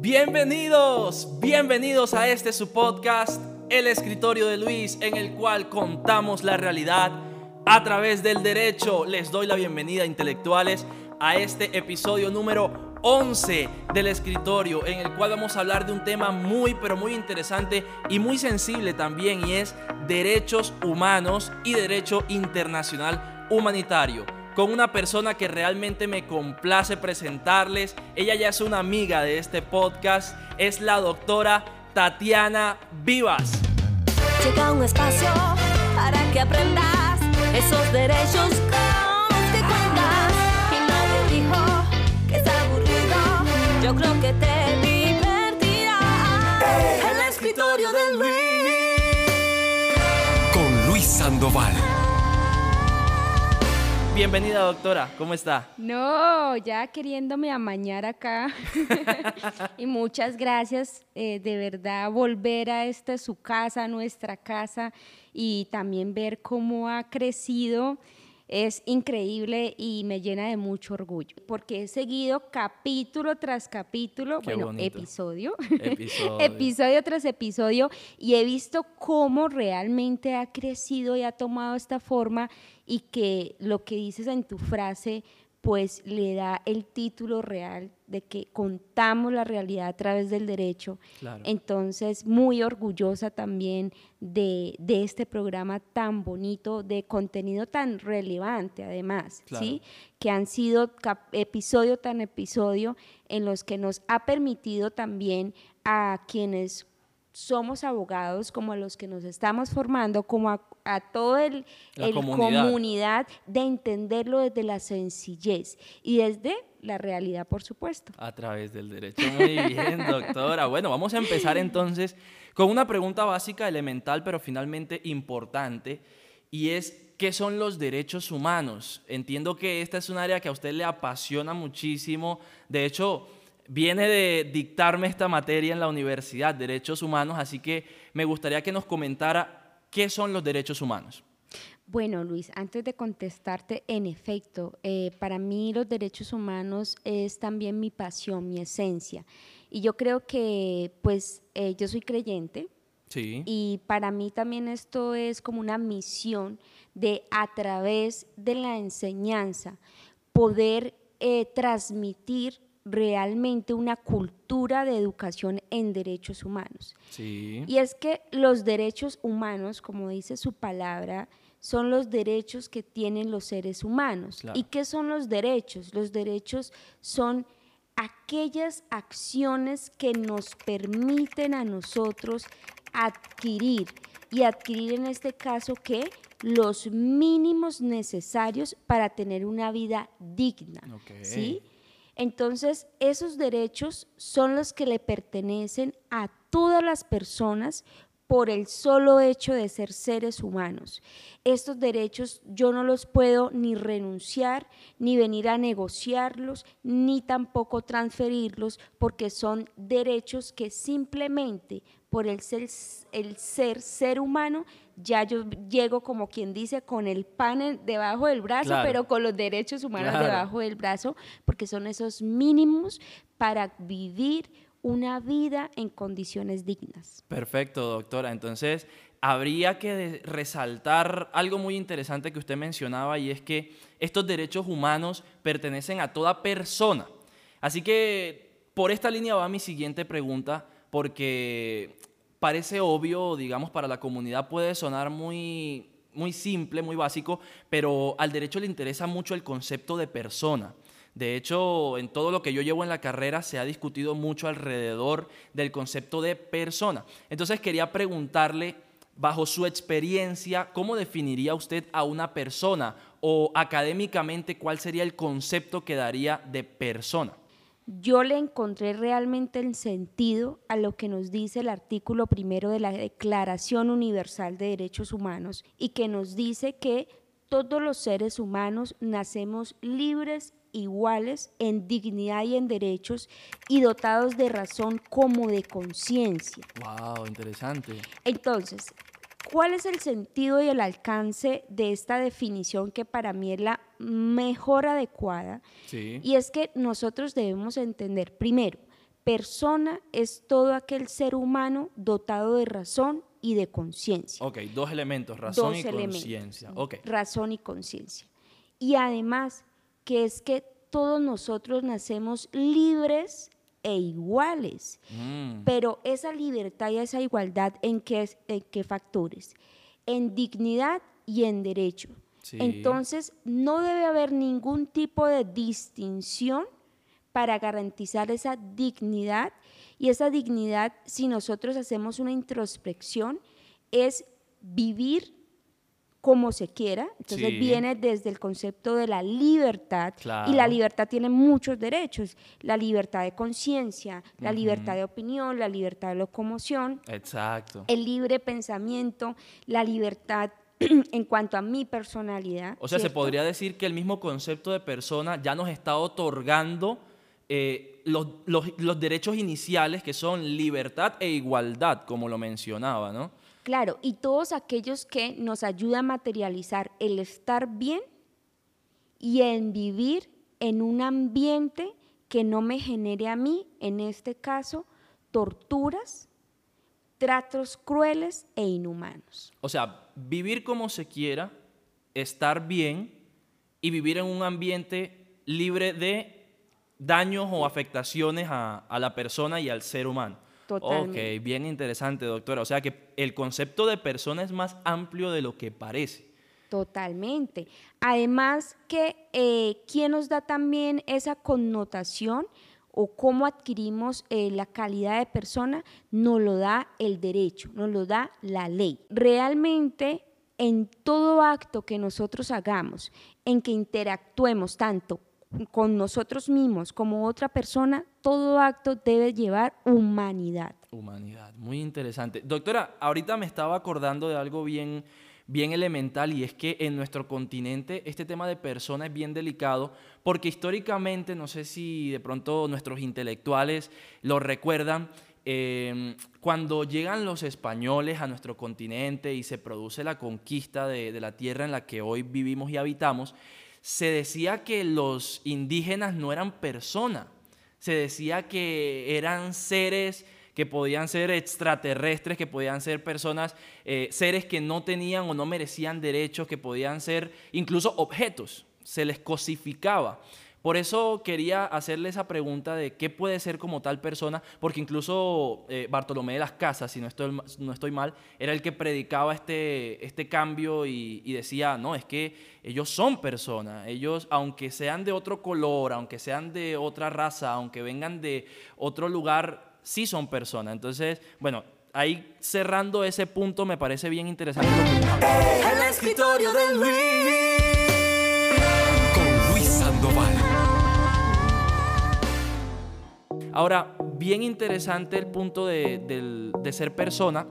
Bienvenidos, bienvenidos a este su podcast, El Escritorio de Luis, en el cual contamos la realidad a través del derecho. Les doy la bienvenida, intelectuales, a este episodio número 11 del escritorio, en el cual vamos a hablar de un tema muy, pero muy interesante y muy sensible también, y es derechos humanos y derecho internacional humanitario con una persona que realmente me complace presentarles. Ella ya es una amiga de este podcast, es la doctora Tatiana Vivas. Llega un espacio para que aprendas esos derechos con los que cuentas. Y nadie dijo que es aburrido, yo creo que te divertirá. El escritorio de Luis. con Luis Sandoval. Bienvenida doctora, ¿cómo está? No, ya queriéndome amañar acá. y muchas gracias, eh, de verdad, volver a esta su casa, nuestra casa, y también ver cómo ha crecido es increíble y me llena de mucho orgullo, porque he seguido capítulo tras capítulo, Qué bueno, bonito. episodio, Episodio. episodio tras episodio, y he visto cómo realmente ha crecido y ha tomado esta forma y que lo que dices en tu frase pues le da el título real de que contamos la realidad a través del derecho. Claro. Entonces, muy orgullosa también de, de este programa tan bonito, de contenido tan relevante además, Claro. ¿sí? Que han sido episodio tan episodio en los que nos ha permitido también a quienes somos abogados, como a los que nos estamos formando, como a, a el, La el comunidad. comunidad, de entenderlo desde la sencillez y desde la realidad, por supuesto. A través del derecho. Muy bien, doctora. Bueno, vamos a empezar entonces con una pregunta básica, elemental, pero finalmente importante, y es, ¿qué son los derechos humanos? Entiendo que esta es un área que a usted le apasiona muchísimo. De hecho, viene de dictarme esta materia en la universidad, derechos humanos, así que me gustaría que nos comentara qué son los derechos humanos. Bueno, Luis, antes de contestarte, en efecto, eh, para mí los derechos humanos es también mi pasión, mi esencia. Y yo creo que, pues, eh, yo soy creyente, Sí. Y para mí también esto es como una misión de a través de la enseñanza poder eh, transmitir realmente una cultura de educación en derechos humanos. Sí. Y es que los derechos humanos, como dice su palabra, son los derechos que tienen los seres humanos. Claro. ¿Y qué son los derechos? Los derechos son aquellas acciones que nos permiten a nosotros adquirir y adquirir en este caso que los mínimos necesarios para tener una vida digna. ¿sí? Entonces, esos derechos son los que le pertenecen a todas las personas por el solo hecho de ser seres humanos. Estos derechos yo no los puedo ni renunciar, ni venir a negociarlos, ni tampoco transferirlos, porque son derechos que simplemente por el ser, el ser ser humano, ya yo llego como quien dice con el pan debajo del brazo, Claro. pero con los derechos humanos Claro. debajo del brazo, porque son esos mínimos para vivir una vida en condiciones dignas. Perfecto, doctora. Entonces, habría que resaltar algo muy interesante que usted mencionaba y es que estos derechos humanos pertenecen a toda persona. Así que por esta línea va mi siguiente pregunta, porque parece obvio, digamos, para la comunidad puede sonar muy, muy simple, muy básico, pero al derecho le interesa mucho el concepto de persona. De hecho, en todo lo que yo llevo en la carrera se ha discutido mucho alrededor del concepto de persona. Entonces quería preguntarle, bajo su experiencia, ¿cómo definiría usted a una persona? O académicamente, ¿cuál sería el concepto que daría de persona? Yo le encontré realmente el sentido a lo que nos dice el artículo primero de la Declaración Universal de Derechos Humanos y que nos dice que todos los seres humanos nacemos libres, iguales en dignidad y en derechos y dotados de razón como de conciencia. Wow, interesante. Entonces, ¿cuál es el sentido y el alcance de esta definición que para mí es la mejor adecuada? Sí. Y es que nosotros debemos entender, primero, Persona es todo aquel ser humano dotado de razón y de conciencia. Ok, dos elementos, razón Dos y conciencia. Ok. Razón y conciencia. Y además, que es que todos nosotros nacemos libres e iguales. Mm, Pero esa libertad y esa igualdad, ¿en qué, en qué factores? En dignidad y en derecho. Sí. Entonces, no debe haber ningún tipo de distinción para garantizar esa dignidad. Y esa dignidad, si nosotros hacemos una introspección, es vivir como se quiera. Entonces Sí. viene desde el concepto de la libertad. Y Claro. la libertad tiene muchos derechos. La libertad de conciencia, la libertad de opinión, la libertad de locomoción, Exacto. el libre pensamiento, la libertad en cuanto a mi personalidad. O sea, se podría decir que el mismo concepto de persona ya nos está otorgando eh, los, los- los derechos iniciales que son libertad e igualdad, como lo mencionaba, ¿no? Claro, y todos aquellos que nos ayudan a materializar el estar bien y en vivir en un ambiente que no me genere a mí, en este caso, torturas, tratos crueles e inhumanos. O sea, vivir como se quiera, estar bien y vivir en un ambiente libre de daños o afectaciones a, a la persona y al ser humano. Totalmente. Ok, bien interesante, doctora. O sea que el concepto de persona es más amplio de lo que parece. Totalmente. Además que, eh, ¿quién nos da también esa connotación o cómo adquirimos eh, la calidad de persona? Nos lo da el derecho, nos lo da la ley. Realmente, en todo acto que nosotros hagamos, en que interactuemos tanto con nosotros mismos como otra persona, todo acto debe llevar humanidad. Humanidad, muy interesante. Doctora, ahorita me estaba acordando de algo bien, bien elemental y es que en nuestro continente este tema de persona es bien delicado porque históricamente, no sé si de pronto nuestros intelectuales lo recuerdan, eh, cuando llegan los españoles a nuestro continente y se produce la conquista de, de la tierra en la que hoy vivimos y habitamos, se decía que los indígenas no eran personas, se decía que eran seres que podían ser extraterrestres, que podían ser personas, eh, seres que no tenían o no merecían derechos, que podían ser incluso objetos, se les cosificaba. Por eso quería hacerle esa pregunta de qué puede ser como tal persona, porque incluso eh, Bartolomé de las Casas, si no estoy, no estoy mal, era el que predicaba este, este cambio y, decía, no, es que ellos son personas, ellos, aunque sean de otro color, aunque sean de otra raza, aunque vengan de otro lugar, sí son personas. Entonces, bueno, ahí cerrando ese punto me parece bien interesante. El escritorio de Luis. Ahora, bien interesante el punto de, ser persona,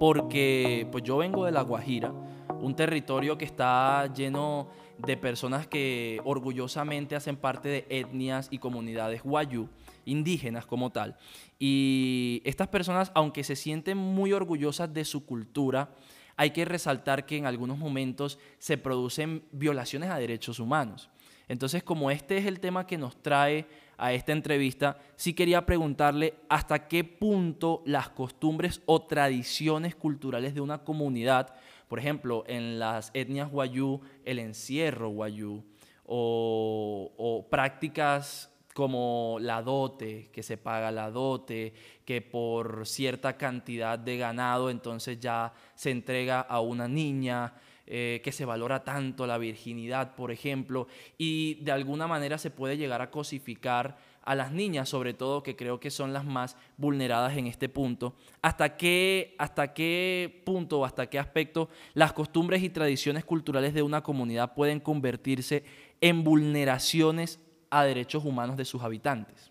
porque pues yo vengo de La Guajira, un territorio que está lleno de personas que orgullosamente hacen parte de etnias y comunidades guayú, indígenas como tal. Y estas personas, aunque se sienten muy orgullosas de su cultura, hay que resaltar que en algunos momentos se producen violaciones a derechos humanos. Entonces, como este es el tema que nos trae a esta entrevista, sí quería preguntarle hasta qué punto las costumbres o tradiciones culturales de una comunidad, por ejemplo, en las etnias guayú, el encierro guayú, o, prácticas como la dote, que se paga la dote, que por cierta cantidad de ganado entonces ya se entrega a una niña, eh, que se valora tanto la virginidad, por ejemplo, y de alguna manera se puede llegar a cosificar a las niñas, sobre todo que creo que son las más vulneradas en este punto. ¿Hasta qué, hasta qué punto o hasta qué aspecto las costumbres y tradiciones culturales de una comunidad pueden convertirse en vulneraciones a derechos humanos de sus habitantes?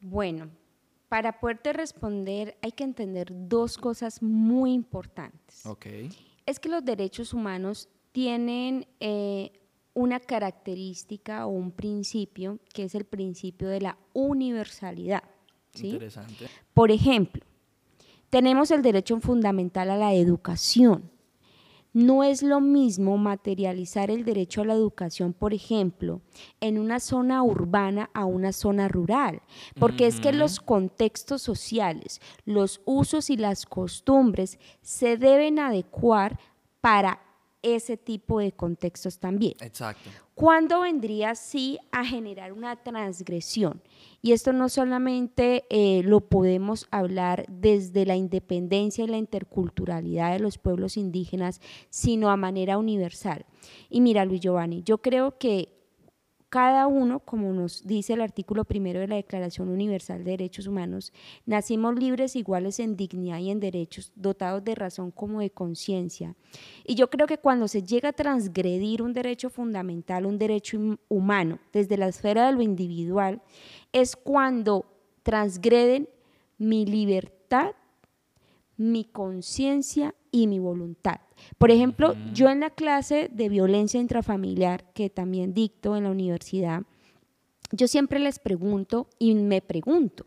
Bueno, para poderte responder hay que entender dos cosas muy importantes. Ok. Es que los derechos humanos tienen eh, una característica o un principio que es el principio de la universalidad. ¿sí? Interesante. Por ejemplo, tenemos el derecho fundamental a la educación. No es lo mismo materializar el derecho a la educación, por ejemplo, en una zona urbana a una zona rural, porque es que los contextos sociales, los usos y las costumbres se deben adecuar para ese tipo de contextos también. Exacto. ¿Cuándo vendría sí a generar una transgresión? Y esto no solamente eh, lo podemos hablar desde la independencia y la interculturalidad de los pueblos indígenas, sino a manera universal. Y mira, Luis Giovanni, yo creo que cada uno, como nos dice el artículo primero de la Declaración Universal de Derechos Humanos, nacimos libres, iguales en dignidad y en derechos, dotados de razón como de conciencia. Y yo creo que cuando se llega a transgredir un derecho fundamental, un derecho hum- humano, desde la esfera de lo individual, es cuando transgreden mi libertad, mi conciencia y mi voluntad. Por ejemplo, yo en la clase de violencia intrafamiliar que también dicto en la universidad, yo siempre les pregunto y me pregunto,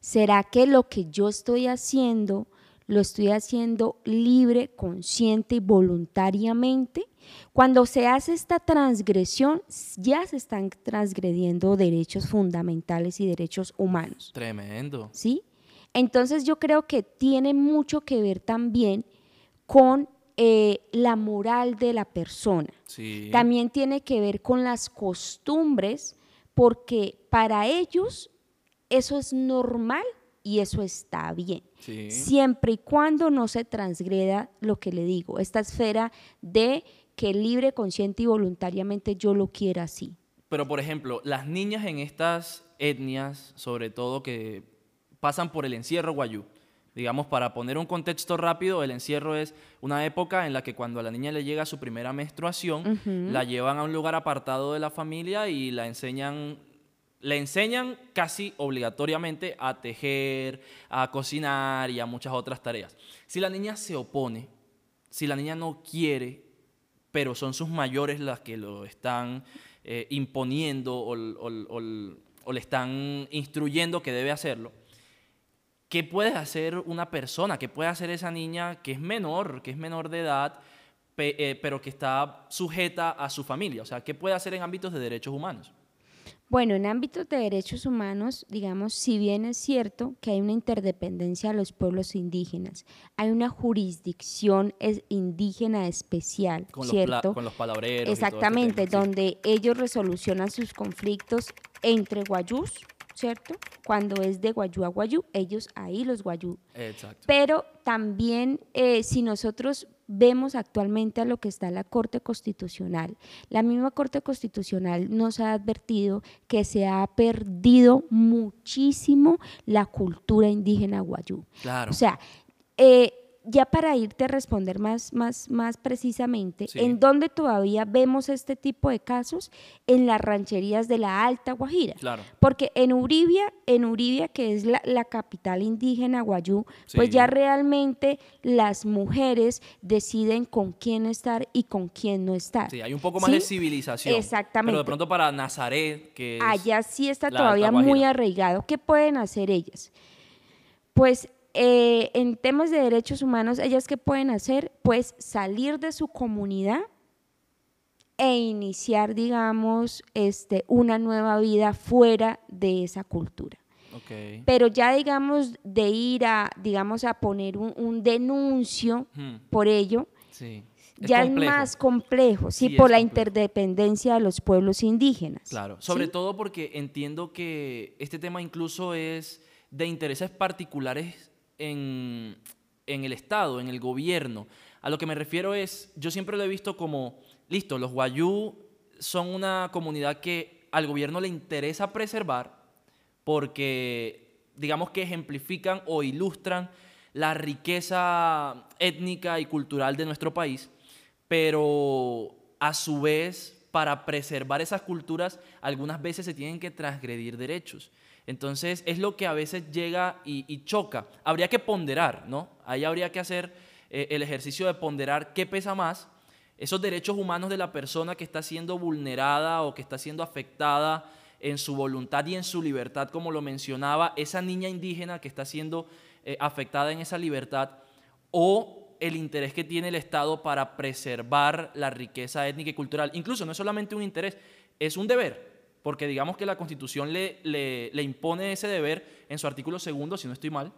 ¿será que lo que yo estoy haciendo lo estoy haciendo libre, consciente y voluntariamente? Cuando se hace esta transgresión, ya se están transgrediendo derechos fundamentales y derechos humanos. Tremendo. ¿sí? Entonces yo creo que tiene mucho que ver también con eh, la moral de la persona. Sí. También tiene que ver con las costumbres, porque para ellos eso es normal y eso está bien. Sí. Siempre y cuando no se transgreda lo que le digo, esta esfera de que libre, consciente y voluntariamente yo lo quiera así. Pero, por ejemplo, las niñas en estas etnias, sobre todo que pasan por el encierro guayú, digamos, para poner un contexto rápido, el encierro es una época en la que cuando a la niña le llega su primera menstruación, la llevan a un lugar apartado de la familia y la enseñan, le enseñan casi obligatoriamente a tejer, a cocinar y a muchas otras tareas. Si la niña se opone, si la niña no quiere, pero son sus mayores las que lo están eh, imponiendo o, o- o- o le están instruyendo que debe hacerlo. ¿Qué puede hacer una persona? ¿Qué puede hacer esa niña que es menor, que es menor de edad, pe- eh, pero que está sujeta a su familia? O sea, ¿qué puede hacer en ámbitos de derechos humanos? Bueno, en ámbitos de derechos humanos, digamos, si bien es cierto que hay una interdependencia de los pueblos indígenas, hay una jurisdicción es- indígena especial, Con, los, ¿cierto? con los palabreros. y todo este Exactamente, donde ellos resolucionan sus conflictos entre guayús, ¿cierto? Cuando es de guayú a guayú, ellos ahí los guayú Exacto. pero también eh, si nosotros vemos actualmente a lo que está la Corte Constitucional, la misma Corte Constitucional nos ha advertido que se ha perdido muchísimo la cultura indígena guayú. Claro. O sea, eh, ya para irte a responder más, más, más precisamente, Sí. ¿en dónde todavía vemos este tipo de casos? En las rancherías de la Alta Guajira. Claro. Porque en Uribia, en Uribia, que es la, la capital indígena guayú, pues ya realmente las mujeres deciden con quién estar y con quién no estar. Sí, hay un poco más de civilización. Exactamente. Pero de pronto para Nazaret, que es Allá sí está todavía muy arraigado. ¿Qué pueden hacer ellas? Pues eh, en temas de derechos humanos, ellas qué pueden hacer? Pues salir de su comunidad e iniciar, digamos, este, una nueva vida fuera de esa cultura. Ok. Pero ya, digamos, de ir a, digamos, a poner un, un denuncio Hmm, por ello, Sí. Es ya complejo. es más complejo, sí, Sí, por la complejo. interdependencia de los pueblos indígenas. Claro, sobre ¿sí? todo porque entiendo que este tema incluso es de intereses particulares en, el Estado, en el gobierno. A lo que me refiero es, yo siempre lo he visto como, listo, los guayú son una comunidad que al gobierno le interesa preservar porque digamos que ejemplifican o ilustran la riqueza étnica y cultural de nuestro país, pero a su vez, para preservar esas culturas, algunas veces se tienen que transgredir derechos. Entonces, es lo que a veces llega y, choca. Habría que ponderar, ¿no? Ahí habría que hacer eh, el ejercicio de ponderar qué pesa más, esos derechos humanos de la persona que está siendo vulnerada o que está siendo afectada en su voluntad y en su libertad, como lo mencionaba, esa niña indígena que está siendo eh, afectada en esa libertad, o el interés que tiene el Estado para preservar la riqueza étnica y cultural. Incluso no es solamente un interés, es un deber, porque digamos que la Constitución le, le- impone ese deber en su artículo segundo, si no estoy mal,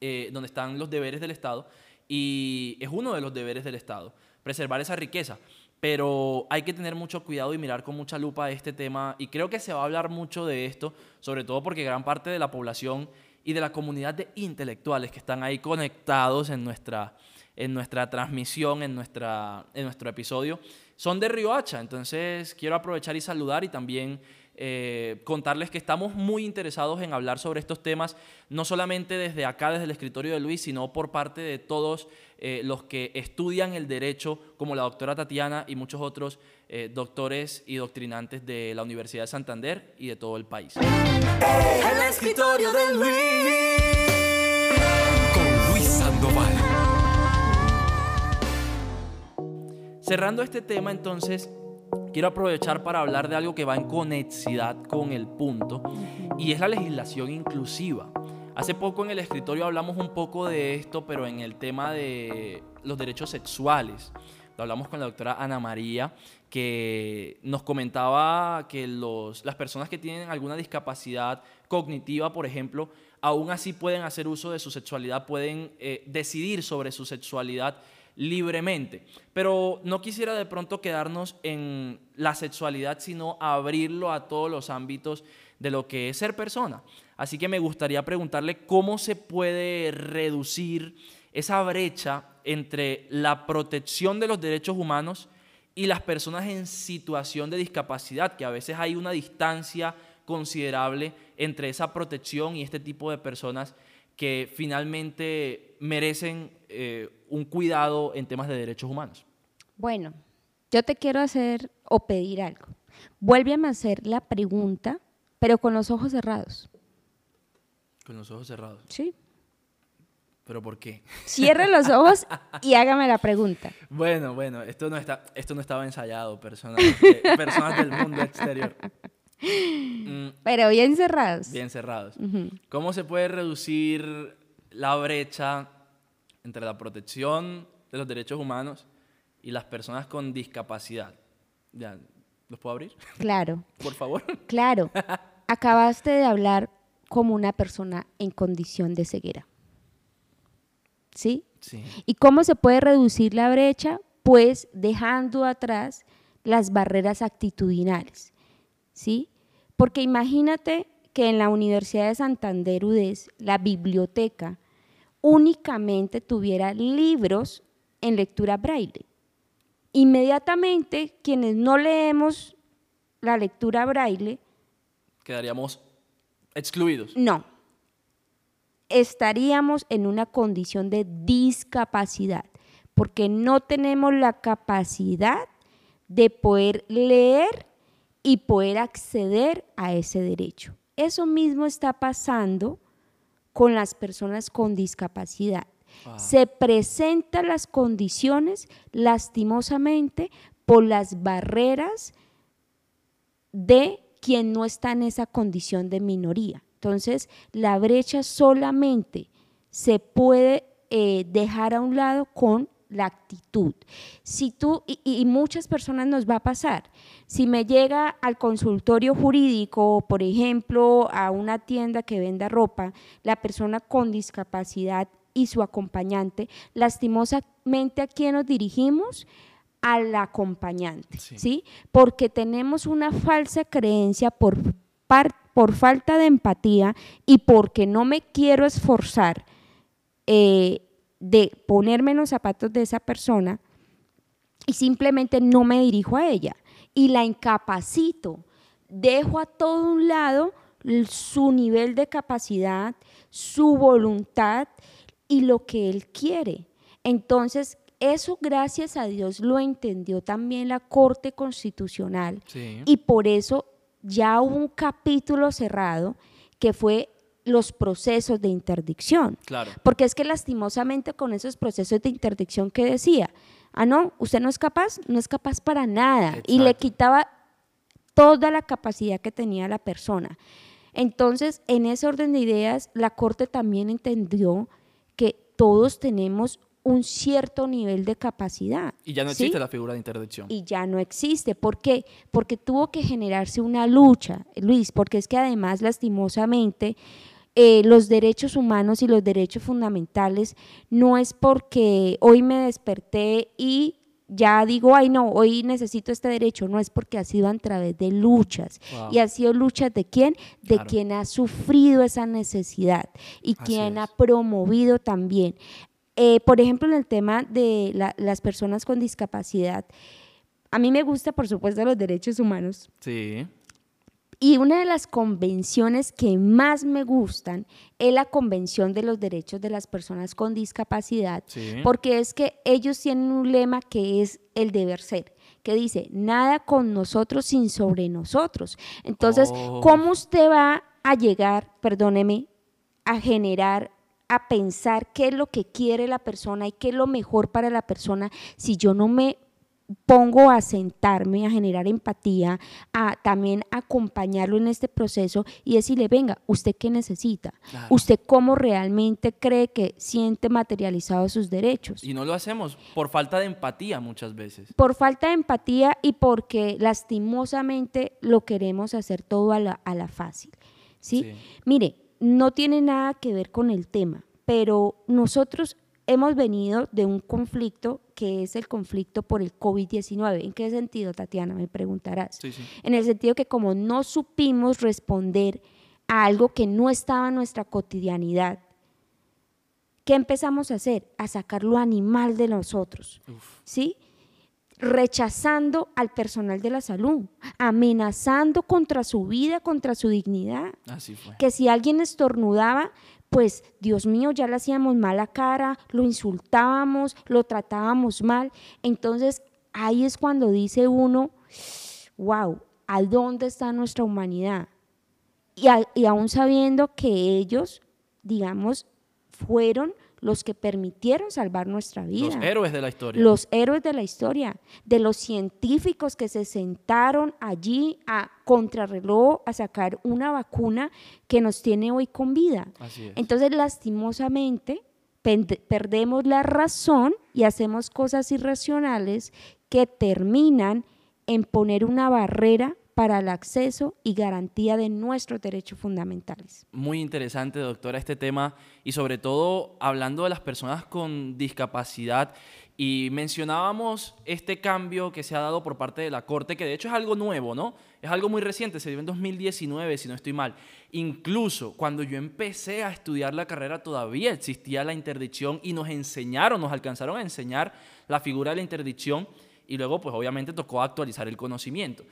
eh, donde están los deberes del Estado, y es uno de los deberes del Estado, preservar esa riqueza. Pero hay que tener mucho cuidado y mirar con mucha lupa este tema, y creo que se va a hablar mucho de esto, sobre todo porque gran parte de la población y de la comunidad de intelectuales que están ahí conectados en nuestra, en nuestra transmisión, en, nuestra, en nuestro episodio, son de Riohacha. Entonces quiero aprovechar y saludar y también eh, contarles que estamos muy interesados en hablar sobre estos temas, no solamente desde acá, desde el escritorio de Luis, sino por parte de todos eh, los que estudian el derecho, como la doctora Tatiana y muchos otros eh, doctores y doctrinantes de la Universidad de Santander y de todo el país. El escritorio de Luis. Con Luis Sandoval. Cerrando este tema, entonces, quiero aprovechar para hablar de algo que va en conexidad con el punto, y es la legislación inclusiva. Hace poco en el escritorio hablamos un poco de esto, pero en el tema de los derechos sexuales. Lo hablamos con la doctora Ana María, que nos comentaba que los, las personas que tienen alguna discapacidad cognitiva, por ejemplo, aún así pueden hacer uso de su sexualidad, pueden eh, decidir sobre su sexualidad libremente. Pero no quisiera de pronto quedarnos en la sexualidad, sino abrirlo a todos los ámbitos de lo que es ser persona. Así que me gustaría preguntarle cómo se puede reducir esa brecha entre la protección de los derechos humanos y las personas en situación de discapacidad, que a veces hay una distancia considerable entre esa protección y este tipo de personas que finalmente merecen eh, un cuidado en temas de derechos humanos. Bueno, yo te quiero hacer o pedir algo. Vuélveme a hacer la pregunta, pero con los ojos cerrados. Con los ojos cerrados. ¿Sí? ¿Pero por qué? Cierre los ojos y hágame la pregunta. Bueno, bueno, esto no, está, esto no estaba ensayado, personas, de- personas del mundo exterior. Mm, Pero bien cerrados. bien cerrados. ¿Cómo se puede reducir la brecha entre la protección de los derechos humanos y las personas con discapacidad? Ya, ¿Los puedo abrir? Claro, Por favor. claro. Acabaste de hablar como una persona en condición de ceguera. ¿Sí? Sí. ¿Y cómo se puede reducir la brecha? Pues dejando atrás las barreras actitudinales, ¿sí? Porque imagínate que en la Universidad de Santander UDES, la biblioteca únicamente tuviera libros en lectura braille. Inmediatamente, quienes no leemos la lectura braille, Quedaríamos excluidos. no. Estaríamos en una condición de discapacidad, porque no tenemos la capacidad de poder leer y poder acceder a ese derecho. Eso mismo está pasando con las personas con discapacidad. Wow. Se presentan las condiciones, lastimosamente, por las barreras de quien no está en esa condición de minoría. Entonces, la brecha solamente se puede eh, dejar a un lado con la actitud. Si tú, y, y muchas personas nos va a pasar, si me llega al consultorio jurídico, por ejemplo, a una tienda que venda ropa, la persona con discapacidad y su acompañante, lastimosamente a quién nos dirigimos, al acompañante, Sí. ¿sí? Porque tenemos una falsa creencia por, par- por falta de empatía y porque no me quiero esforzar eh, de ponerme en los zapatos de esa persona y simplemente no me dirijo a ella y la incapacito. Dejo a todo un lado su nivel de capacidad, su voluntad y lo que él quiere. Entonces, eso gracias a Dios lo entendió también la Corte Constitucional Sí. y por eso ya hubo un capítulo cerrado que fue los procesos de interdicción. Claro. Porque es que lastimosamente con esos procesos de interdicción que decía, ah, no, usted no es capaz, no es capaz para nada. Y le quitaba toda la capacidad que tenía la persona. Entonces, en ese orden de ideas, la Corte también entendió que todos tenemos un cierto nivel de capacidad. Y ya no ¿sí? existe la figura de interdicción. y ya no existe. ¿Por qué? Porque tuvo que generarse una lucha, Luis, porque es que además, lastimosamente, eh, los derechos humanos y los derechos fundamentales no es porque hoy me desperté y ya digo, ay no, hoy necesito este derecho, no es porque ha sido a través de luchas. Wow. ¿Y ha sido luchas de quién? De Claro. quien ha sufrido esa necesidad y Así quien ha promovido también. Eh, por ejemplo, en el tema de la- las personas con discapacidad, a mí me gusta, por supuesto, los derechos humanos. Sí. Y una de las convenciones que más me gustan es la Convención de los Derechos de las Personas con Discapacidad, Sí. porque es que ellos tienen un lema que es el deber ser, que dice, nada con nosotros sin sobre nosotros. Entonces, Oh. ¿cómo usted va a llegar, perdóneme, a generar, a pensar qué es lo que quiere la persona y qué es lo mejor para la persona si yo no me pongo a sentarme, a generar empatía, a también acompañarlo en este proceso y decirle, venga, ¿usted qué necesita? Claro. ¿Usted cómo realmente cree que siente materializados sus derechos? Y no lo hacemos por falta de empatía muchas veces. Por falta de empatía y porque lastimosamente lo queremos hacer todo a la, a la fácil. ¿sí? Sí. Mire, no tiene nada que ver con el tema, pero nosotros hemos venido de un conflicto que es el conflicto por el COVID-19. ¿En qué sentido, Tatiana? Me preguntarás. Sí, sí. En el sentido que como no supimos responder a algo que no estaba en nuestra cotidianidad, ¿qué empezamos a hacer? A sacar lo animal de nosotros, ¿sí? Rechazando al personal de la salud, amenazando contra su vida, contra su dignidad Así fue. que si alguien estornudaba, pues Dios mío, ya le hacíamos mala cara, lo insultábamos, lo tratábamos mal. Entonces ahí es cuando dice uno, wow, ¿a dónde está nuestra humanidad? Y, y aún sabiendo que ellos, digamos, fueron los que permitieron salvar nuestra vida Los héroes de la historia. los héroes de la historia, de los científicos que se sentaron allí a contrarreloj a sacar una vacuna que nos tiene hoy con vida. Así es. Entonces, lastimosamente, perdemos la razón y hacemos cosas irracionales que terminan en poner una barrera para el acceso y garantía de nuestros derechos fundamentales. Muy interesante, doctora, este tema y sobre todo hablando de las personas con discapacidad y mencionábamos este cambio que se ha dado por parte de la Corte, que de hecho es algo nuevo, ¿no? Es algo muy reciente, se dio en 2019, si no estoy mal. Incluso cuando yo empecé a estudiar la carrera todavía existía la interdicción y nos enseñaron, nos alcanzaron a enseñar la figura de la interdicción y luego pues obviamente tocó actualizar el conocimiento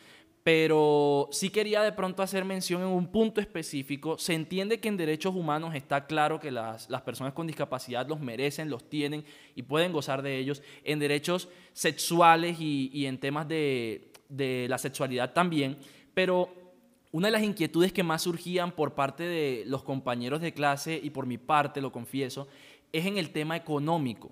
pero sí quería de pronto hacer mención en un punto específico. Se entiende que en derechos humanos está claro que las, las personas con discapacidad los merecen, los tienen y pueden gozar de ellos. En derechos sexuales y, y en temas de, de la sexualidad también. Pero una de las inquietudes que más surgían por parte de los compañeros de clase y por mi parte, lo confieso, es en el tema económico.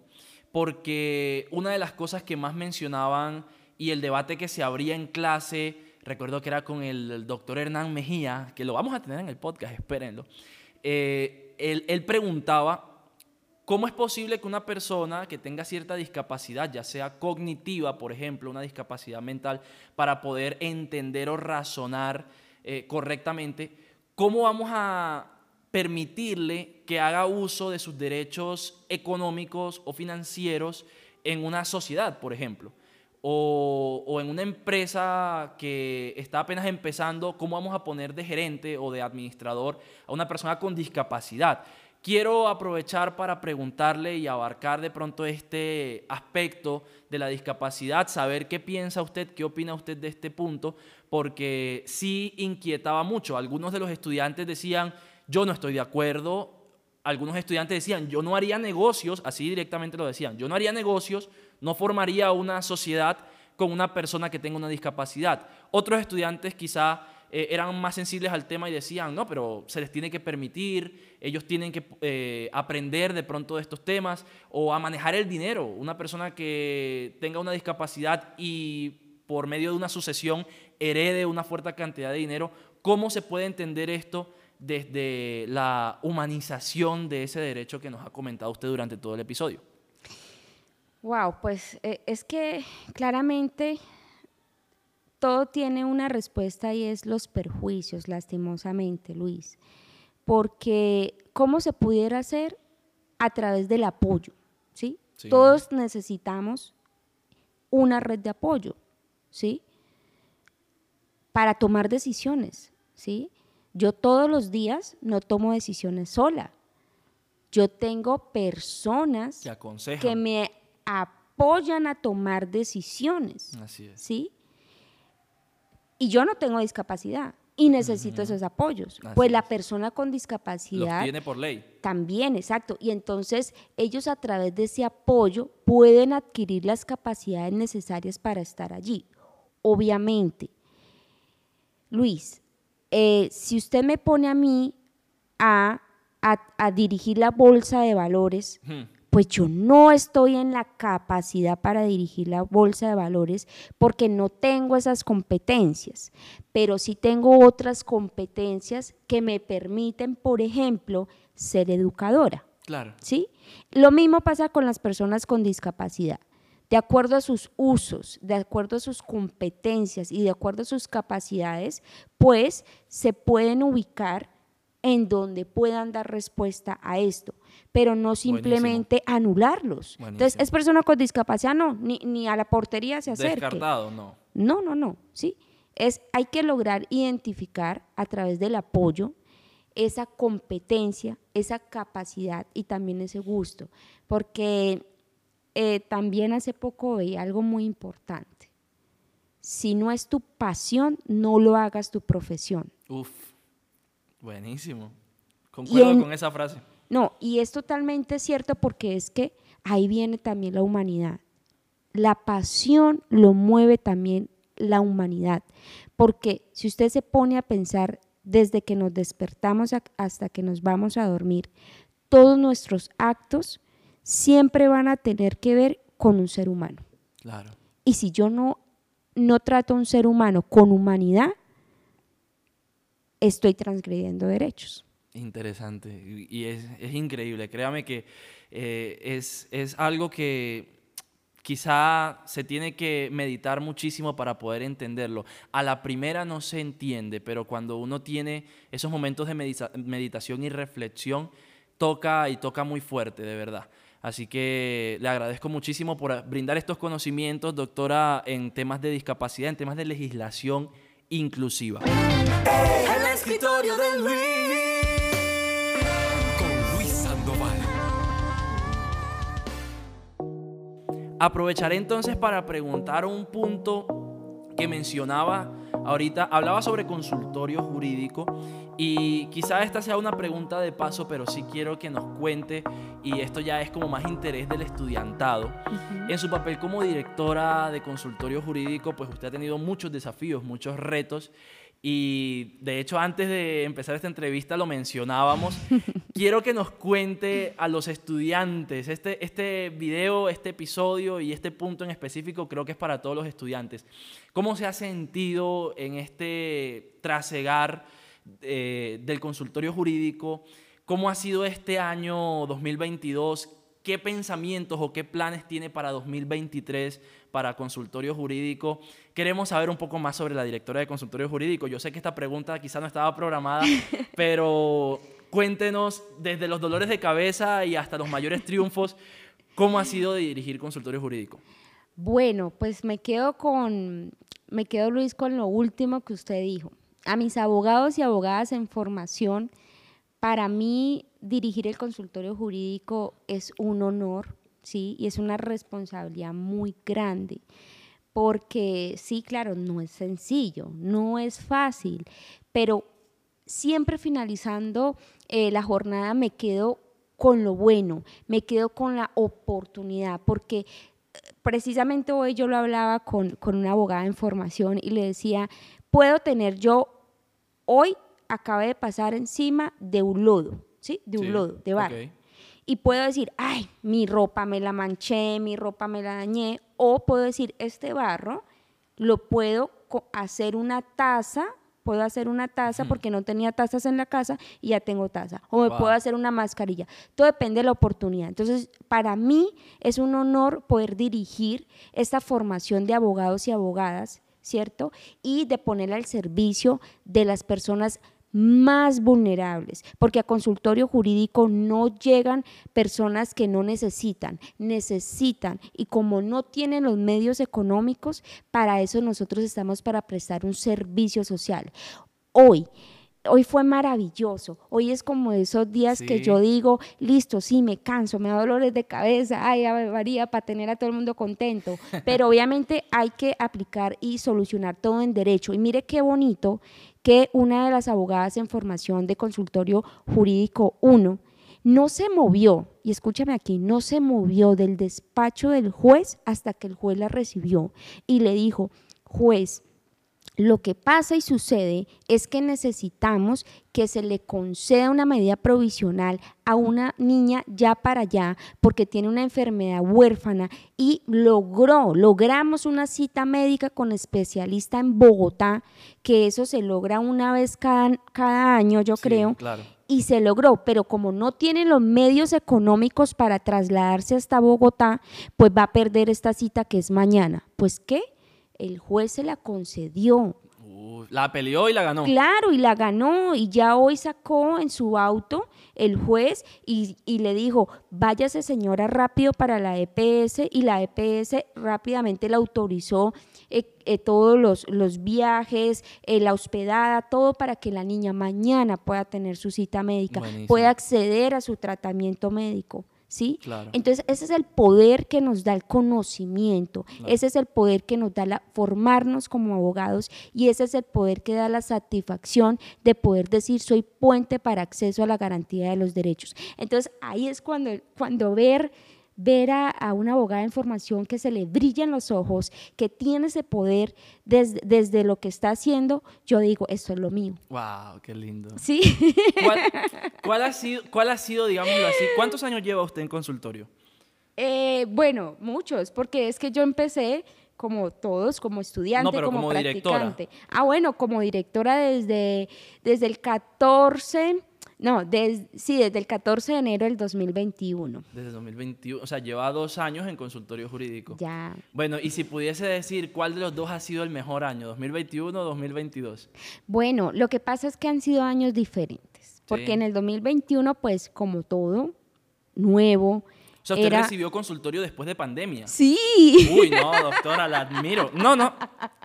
Porque una de las cosas que más mencionaban y el debate que se abría en clase, recuerdo que era con el, doctor Hernán Mejía, que lo vamos a tener en el podcast, espérenlo. eh, él, él preguntaba ¿Cómo es posible que una persona que tenga cierta discapacidad, ya sea cognitiva, por ejemplo, una discapacidad mental, para poder entender o razonar eh, correctamente, cómo vamos a permitirle que haga uso de sus derechos económicos o financieros en una sociedad, por ejemplo? O, o en una empresa que está apenas empezando, ¿cómo vamos a poner de gerente o de administrador a una persona con discapacidad? Quiero aprovechar para preguntarle y abarcar de pronto este aspecto de la discapacidad, saber qué piensa usted, qué opina usted de este punto, porque sí inquietaba mucho. Algunos de los estudiantes decían, yo no estoy de acuerdo. Algunos estudiantes decían, yo no haría negocios, así directamente lo decían, yo no haría negocios, no formaría una sociedad con una persona que tenga una discapacidad. Otros estudiantes quizá eh, eran más sensibles al tema y decían, no, pero se les tiene que permitir, ellos tienen que eh, aprender de pronto de estos temas o a manejar el dinero. Una persona que tenga una discapacidad y por medio de una sucesión herede una fuerte cantidad de dinero, ¿cómo se puede entender esto desde la humanización de ese derecho que nos ha comentado usted durante todo el episodio? Wow, pues eh, es que claramente todo tiene una respuesta y es los perjuicios, lastimosamente, Luis. Porque ¿cómo se pudiera hacer? A través del apoyo, ¿sí? Sí. Todos necesitamos una red de apoyo, ¿sí? Para tomar decisiones, ¿sí? Yo todos los días no tomo decisiones sola. Yo tengo personas Que aconsejan. que me apoyan a tomar decisiones, Así es. ¿sí? Y yo no tengo discapacidad y necesito esos apoyos. Así pues la persona con Los discapacidad tiene por ley. también, exacto. Y entonces ellos a través de ese apoyo pueden adquirir las capacidades necesarias para estar allí. Obviamente, Luis, eh, si usted me pone a mí a, a- a dirigir la bolsa de valores, Hmm. Pues yo no estoy en la capacidad para dirigir la bolsa de valores porque no tengo esas competencias, pero sí tengo otras competencias que me permiten, por ejemplo, ser educadora. Claro. ¿sí? Lo mismo pasa con las personas con discapacidad. De acuerdo a sus usos, de acuerdo a sus competencias y de acuerdo a sus capacidades, pues se pueden ubicar en donde puedan dar respuesta a esto, pero no simplemente anularlos. Entonces, es persona con discapacidad, no, ni, ni a la portería se acerque. Descartado, no. No, no, no, ¿sí? Es, hay que lograr identificar a través del apoyo esa competencia, esa capacidad y también ese gusto, porque eh, también hace poco veía algo muy importante. Si no es tu pasión, no lo hagas tu profesión. Uf. Buenísimo. Concuerdo en- con esa frase. No, y es totalmente cierto porque es que ahí viene también la humanidad. La pasión lo mueve también la humanidad. Porque si usted se pone a pensar desde que nos despertamos hasta que nos vamos a dormir, todos nuestros actos siempre van a tener que ver con un ser humano. Claro. Y si yo no, no trato a un ser humano con humanidad, estoy transgrediendo derechos. Interesante. Y es, es increíble. Créame que eh, es, es algo que quizá se tiene que meditar muchísimo para poder entenderlo. A la primera no se entiende, pero cuando uno tiene esos momentos de medita- meditación y reflexión, toca y toca muy fuerte, de verdad. Así que le agradezco muchísimo por brindar estos conocimientos, doctora, en temas de discapacidad, en temas de legislación inclusiva. El escritorio de Luis. Con Luis Sandoval. Aprovecharé entonces para preguntar un punto que mencionaba ahorita. Hablaba sobre consultorio jurídico y quizá esta sea una pregunta de paso, pero sí quiero que nos cuente, y esto ya es como más interés del estudiantado. En su papel como directora de consultorio jurídico, pues usted ha tenido muchos desafíos, muchos retos. Y de hecho, antes de empezar esta entrevista lo mencionábamos. Quiero que nos cuente a los estudiantes. Este, este video, este episodio y este punto en específico creo que es para todos los estudiantes. ¿Cómo se ha sentido en este trasegar eh, del consultorio jurídico? ¿Cómo ha sido este año 2022? ¿Qué pensamientos o qué planes tiene para 2023 para consultorio jurídico? Queremos saber un poco más sobre la directora de consultorio jurídico. Yo sé que esta pregunta quizá no estaba programada, pero cuéntenos desde los dolores de cabeza y hasta los mayores triunfos, ¿cómo ha sido de dirigir consultorio jurídico? Bueno, pues me quedo con, me quedo Luis con lo último que usted dijo. A mis abogados y abogadas en formación, para mí dirigir el consultorio jurídico es un honor, ¿sí? Y es una responsabilidad muy grande, porque sí, claro, no es sencillo, no es fácil, pero siempre finalizando eh, la jornada me quedo con lo bueno, me quedo con la oportunidad, porque eh, precisamente hoy yo lo hablaba con, con una abogada en formación y le decía, puedo tener yo, hoy acabé de pasar encima de un lodo, ¿sí? De un Sí, lodo, de barro. Y puedo decir, ay, mi ropa me la manché, mi ropa me la dañé. O puedo decir, este barro lo puedo hacer una taza puedo hacer una taza porque no tenía tazas en la casa y ya tengo taza. O me Wow. puedo hacer una mascarilla. Todo depende de la oportunidad. Entonces, para mí es un honor poder dirigir esta formación de abogados y abogadas, ¿cierto? Y de ponerla al servicio de las personas más vulnerables, porque a consultorio jurídico no llegan personas que no necesitan, necesitan y como no tienen los medios económicos, para eso nosotros estamos para prestar un servicio social. Hoy, hoy fue maravilloso, hoy es como esos días que yo digo, listo, sí, me canso, me da dolores de cabeza, ay, María, para tener a todo el mundo contento, pero obviamente hay que aplicar y solucionar todo en derecho. Y mire qué bonito que una de las abogadas en formación de consultorio jurídico 1 no se movió, y escúchame aquí, no se movió del despacho del juez hasta que el juez la recibió y le dijo, juez, lo que pasa y sucede es que necesitamos que se le conceda una medida provisional a una niña ya para allá porque tiene una enfermedad huérfana y logró, logramos una cita médica con especialista en Bogotá, que eso se logra una vez cada, cada año, yo Sí, creo Claro. y se logró, pero como no tiene los medios económicos para trasladarse hasta Bogotá, pues va a perder esta cita que es mañana. Pues qué, el juez se la concedió. Uh, la peleó y la ganó. Claro, y la ganó y ya hoy sacó en su auto el juez y, y le dijo, váyase señora rápido para la EPS y la EPS rápidamente la autorizó eh, eh, todos los, los viajes, eh, la hospedada, todo para que la niña mañana pueda tener su cita médica, Buenísimo. pueda acceder a su tratamiento médico. ¿Sí? Claro. Entonces, ese es el poder que nos da el conocimiento, ese es el poder que nos da la, formarnos como abogados y ese es el poder que da la satisfacción de poder decir soy puente para acceso a la garantía de los derechos. Entonces, ahí es cuando, cuando ver ver a, a una abogada en formación que se le brillan los ojos, que tiene ese poder desde, desde lo que está haciendo, yo digo, esto es lo mío. Wow, qué lindo. ¿Sí? ¿Cuál, cuál ha sido, cuál ha sido, digámoslo así, cuántos años lleva usted en consultorio? Eh, bueno, muchos, porque es que yo empecé como todos, como estudiante, No, pero como, como directora. practicante. Ah, bueno, como directora desde, desde el 14, no, des- sí, desde el 14 de enero del 2021. Desde 2021, o sea, lleva dos años en consultorio jurídico. Ya. Bueno, y si pudiese decir cuál de los dos ha sido el mejor año, 2021 o 2022. Bueno, lo que pasa es que han sido años diferentes, porque Sí. en el 2021, pues como todo, nuevo. O sea, usted era... recibió consultorio después de pandemia. Sí. Uy, no, doctora, la admiro. No, no,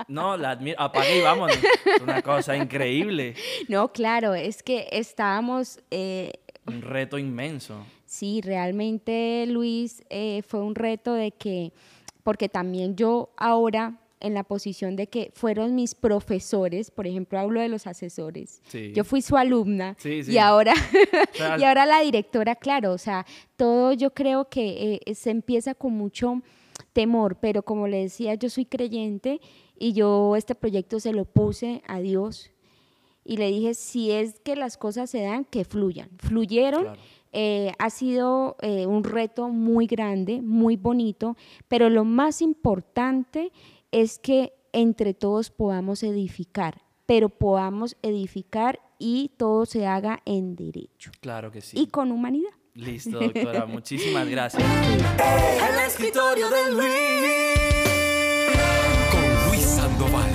no, la admiro. Apague y vámonos. Es una cosa increíble. No, claro, es que estábamos... eh, Un reto inmenso. Sí, realmente Luis eh, fue un reto de que, porque también yo ahora en la posición de que fueron mis profesores, por ejemplo, hablo de los asesores, Sí. yo fui su alumna Sí, sí. y ahora y ahora la directora, claro, o sea, todo yo creo que eh, se empieza con mucho temor, pero como le decía, yo soy creyente y yo este proyecto se lo puse a Dios y le dije, si es que las cosas se dan, que fluyan. Fluyeron. Claro. eh, ha sido eh, un reto muy grande, muy bonito, pero lo más importante es que entre todos podamos edificar, pero podamos edificar y todo se haga en derecho Claro que sí. y con humanidad. Listo, doctora. Muchísimas gracias. El escritorio de Luis. Con Luis Sandoval.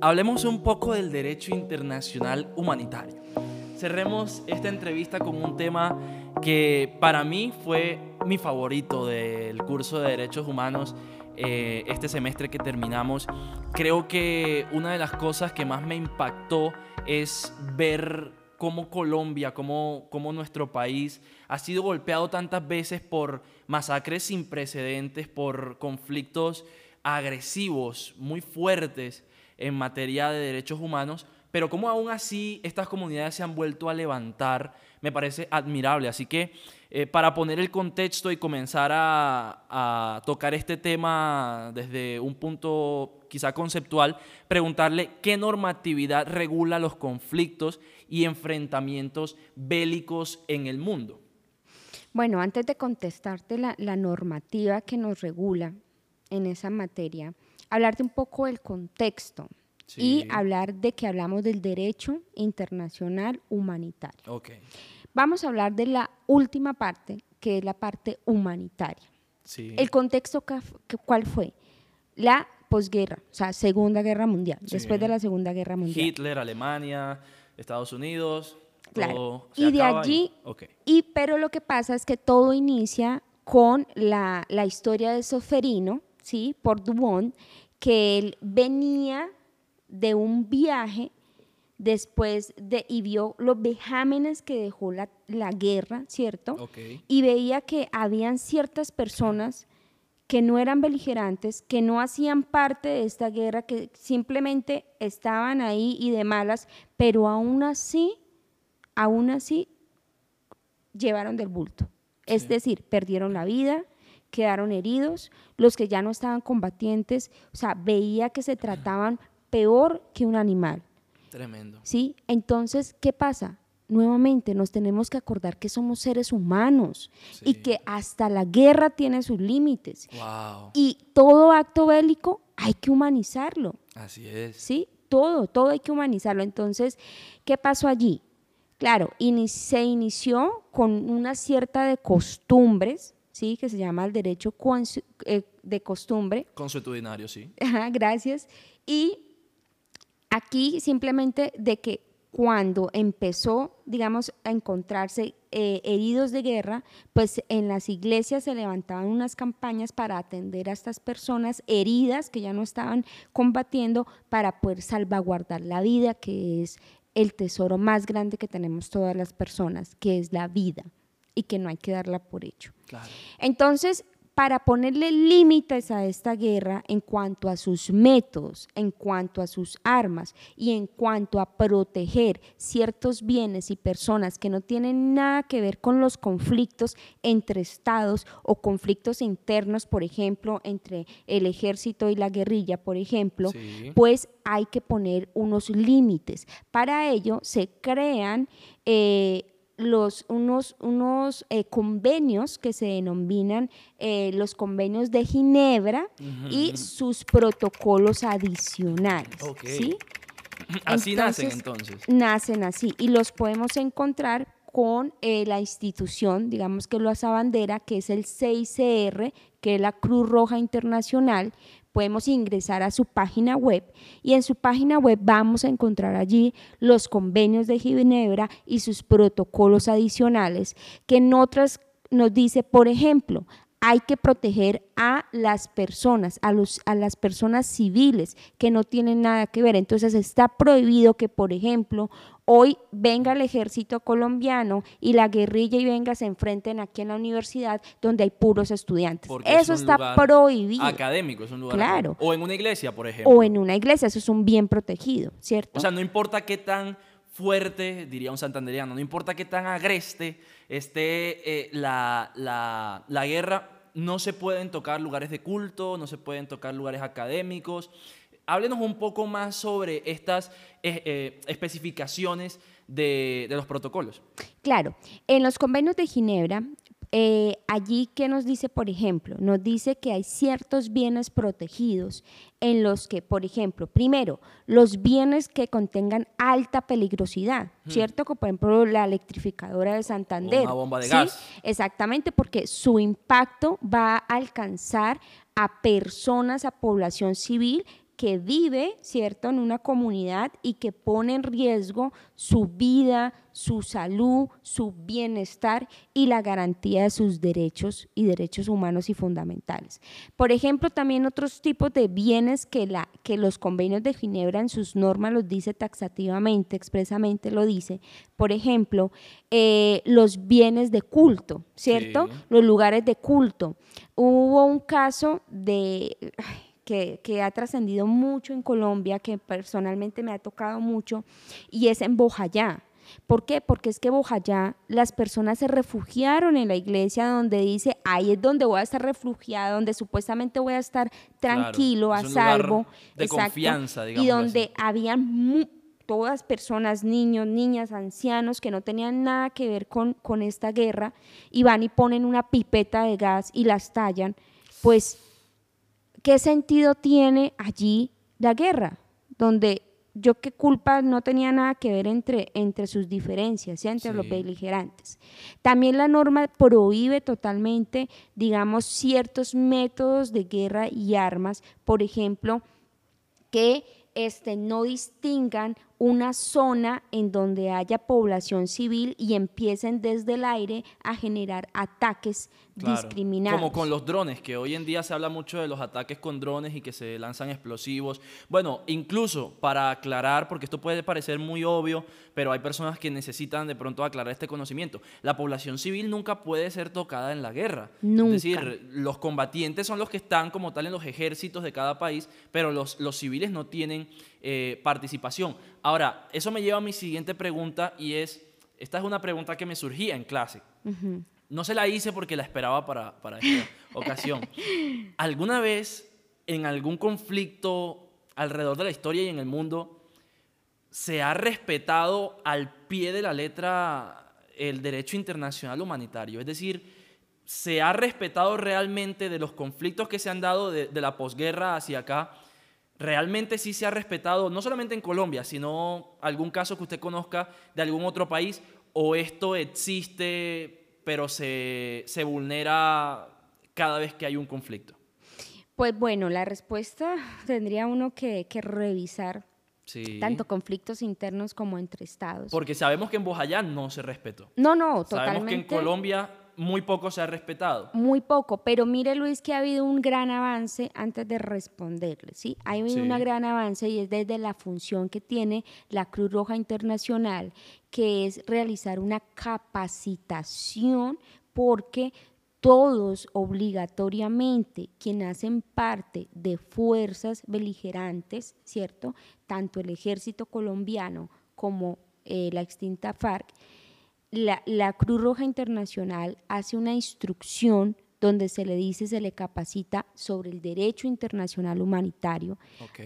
Hablemos un poco del derecho internacional humanitario. Cerremos esta entrevista con un tema que para mí fue mi favorito del curso de Derechos Humanos eh, este semestre que terminamos. Creo que una de las cosas que más me impactó es ver cómo Colombia, cómo, cómo nuestro país ha sido golpeado tantas veces por masacres sin precedentes, por conflictos agresivos, muy fuertes en materia de derechos humanos, pero como aún así estas comunidades se han vuelto a levantar, me parece admirable. Así que eh, para poner el contexto y comenzar a, a tocar este tema desde un punto quizá conceptual, preguntarle qué normatividad regula los conflictos y enfrentamientos bélicos en el mundo. Bueno, antes de contestarte la, la normativa que nos regula en esa materia, hablarte un poco del contexto y hablar de que hablamos del derecho internacional humanitario. Ok. Vamos a hablar de la última parte, que es la parte humanitaria. Sí. El contexto, ¿cuál fue? La posguerra, o sea, Segunda Guerra Mundial, Sí. después de la Segunda Guerra Mundial. Hitler, Alemania, Estados Unidos. Claro. todo se Y de allí, Ok. y pero lo que pasa es que todo inicia con la, la historia de Soferino, ¿sí? Por Dumont, que él venía de un viaje después de, y vio los vejámenes que dejó la, la guerra, ¿cierto? Y veía que habían ciertas personas que no eran beligerantes, que no hacían parte de esta guerra, que simplemente estaban ahí y de malas, pero aún así, aún así, llevaron del bulto. Es decir, perdieron la vida, quedaron heridos, los que ya no estaban combatientes, o sea, veía que se trataban peor que un animal. Tremendo. ¿sí? Entonces, ¿qué pasa? Nuevamente nos tenemos que acordar que somos seres humanos y que hasta la guerra tiene sus límites. Wow. Y todo acto bélico hay que humanizarlo, Así es. ¿sí? Todo, todo hay que humanizarlo. Entonces, ¿qué pasó allí? Claro, se inició con una cierta de costumbres, ¿sí? Que se llama el derecho eh, de costumbre, Consuetudinario, sí. Ajá, gracias. Y aquí simplemente de que cuando empezó, digamos, a encontrarse eh, heridos de guerra, pues en las iglesias se levantaban unas campañas para atender a estas personas heridas que ya no estaban combatiendo para poder salvaguardar la vida, que es el tesoro más grande que tenemos todas las personas, que es la vida y que no hay que darla por hecho. Claro. Entonces, para ponerle límites a esta guerra en cuanto a sus métodos, en cuanto a sus armas y en cuanto a proteger ciertos bienes y personas que no tienen nada que ver con los conflictos entre estados o conflictos internos, por ejemplo, entre el ejército y la guerrilla, por ejemplo, Sí. pues hay que poner unos límites. Para ello se crean eh, los, unos, unos eh, convenios que se denominan eh, los convenios de Ginebra y sus protocolos adicionales. ¿sí? Así nacen Entonces, entonces. Nacen así y los podemos encontrar con eh, la institución, digamos que lo hace bandera, que es el CICR, que es la Cruz Roja Internacional. Podemos ingresar a su página web y en su página web vamos a encontrar allí los convenios de Ginebra y sus protocolos adicionales, que en otras nos dice, por ejemplo, hay que proteger a las personas, a, los, las personas civiles que no tienen nada que ver. Entonces está prohibido que, por ejemplo, hoy venga el ejército colombiano y la guerrilla y venga se enfrenten aquí en la universidad donde hay puros estudiantes. Porque es Eso un está lugar prohibido. Académico, es un lugar. Claro. académico. O en una iglesia, por ejemplo. O en una iglesia, eso es un bien protegido, ¿cierto? O sea, no importa qué tan fuerte, diría un santanderiano, no importa qué tan agreste esté eh, la, la- la guerra, no se pueden tocar lugares de culto, no se pueden tocar lugares académicos. Háblenos un poco más sobre estas eh, eh, especificaciones de, de los protocolos. Claro, en los convenios de Ginebra, eh, allí que nos dice, por ejemplo, nos dice que hay ciertos bienes protegidos en los que, por ejemplo, primero, los bienes que contengan alta peligrosidad, ¿cierto? Como por ejemplo la electrificadora de Santander. una bomba de ¿sí? gas. Exactamente, porque su impacto va a alcanzar a personas, a población civil que vive, ¿cierto?, en una comunidad y que pone en riesgo su vida, su salud, su bienestar y la garantía de sus derechos y derechos humanos y fundamentales. Por ejemplo, también otros tipos de bienes que, la, que los convenios de Ginebra en sus normas los dice taxativamente, expresamente lo dice. Por ejemplo, eh, los bienes de culto, ¿cierto? Sí. Los lugares de culto. Hubo un caso de... ay, que, que ha trascendido mucho en Colombia, que personalmente me ha tocado mucho, y es en Bojayá. ¿Por qué? Porque es que Bojayá, las personas se refugiaron en la iglesia donde dice, ahí es donde voy a estar refugiada, donde supuestamente voy a estar tranquilo, a salvo. de confianza, Y digámoslo donde así. habían mu- todas personas, niños, niñas, ancianos que no tenían nada que ver con, con esta guerra y van y ponen una pipeta de gas y las tallan, pues ¿qué sentido tiene allí la guerra? Donde yo qué culpa no tenía nada que ver entre, entre sus diferencias, ¿sí? entre los beligerantes. También la norma prohíbe totalmente, digamos, ciertos métodos de guerra y armas, por ejemplo, que este, no distingan una zona en donde haya población civil y empiecen desde el aire a generar ataques Claro, discriminados. Como con los drones, que hoy en día se habla mucho de los ataques con drones y que se lanzan explosivos. Bueno, incluso para aclarar, porque esto puede parecer muy obvio, pero hay personas que necesitan de pronto aclarar este conocimiento. La población civil nunca puede ser tocada en la guerra. Nunca. Es decir, los combatientes son los que están como tal en los ejércitos de cada país, pero los, los civiles no tienen eh, participación. Ahora, eso me lleva a mi siguiente pregunta y es, esta es una pregunta que me surgía en clase. No se la hice porque la esperaba para, para esta ocasión. ¿Alguna vez en algún conflicto alrededor de la historia y en el mundo se ha respetado al pie de la letra el derecho internacional humanitario? Es decir, ¿se ha respetado realmente de los conflictos que se han dado de, de la posguerra hacia acá? ¿Realmente sí se ha respetado, no solamente en Colombia, sino algún caso que usted conozca de algún otro país? ¿O esto existe, pero se, se vulnera cada vez que hay un conflicto? Pues bueno, la respuesta tendría uno que, que revisar Sí. tanto conflictos internos como entre estados. Porque sabemos que en Bojayá no se respetó. no, no, Sabemos totalmente. que en Colombia muy poco se ha respetado. Muy poco, pero mire Luis que ha habido un gran avance antes de responderle, ¿sí? Ha habido Sí. un gran avance y es desde la función que tiene la Cruz Roja Internacional, que es realizar una capacitación porque todos obligatoriamente quienes hacen parte de fuerzas beligerantes, ¿cierto? Tanto el ejército colombiano como eh, la extinta FARC, la, la Cruz Roja Internacional hace una instrucción donde se le dice, se le capacita sobre el derecho internacional humanitario.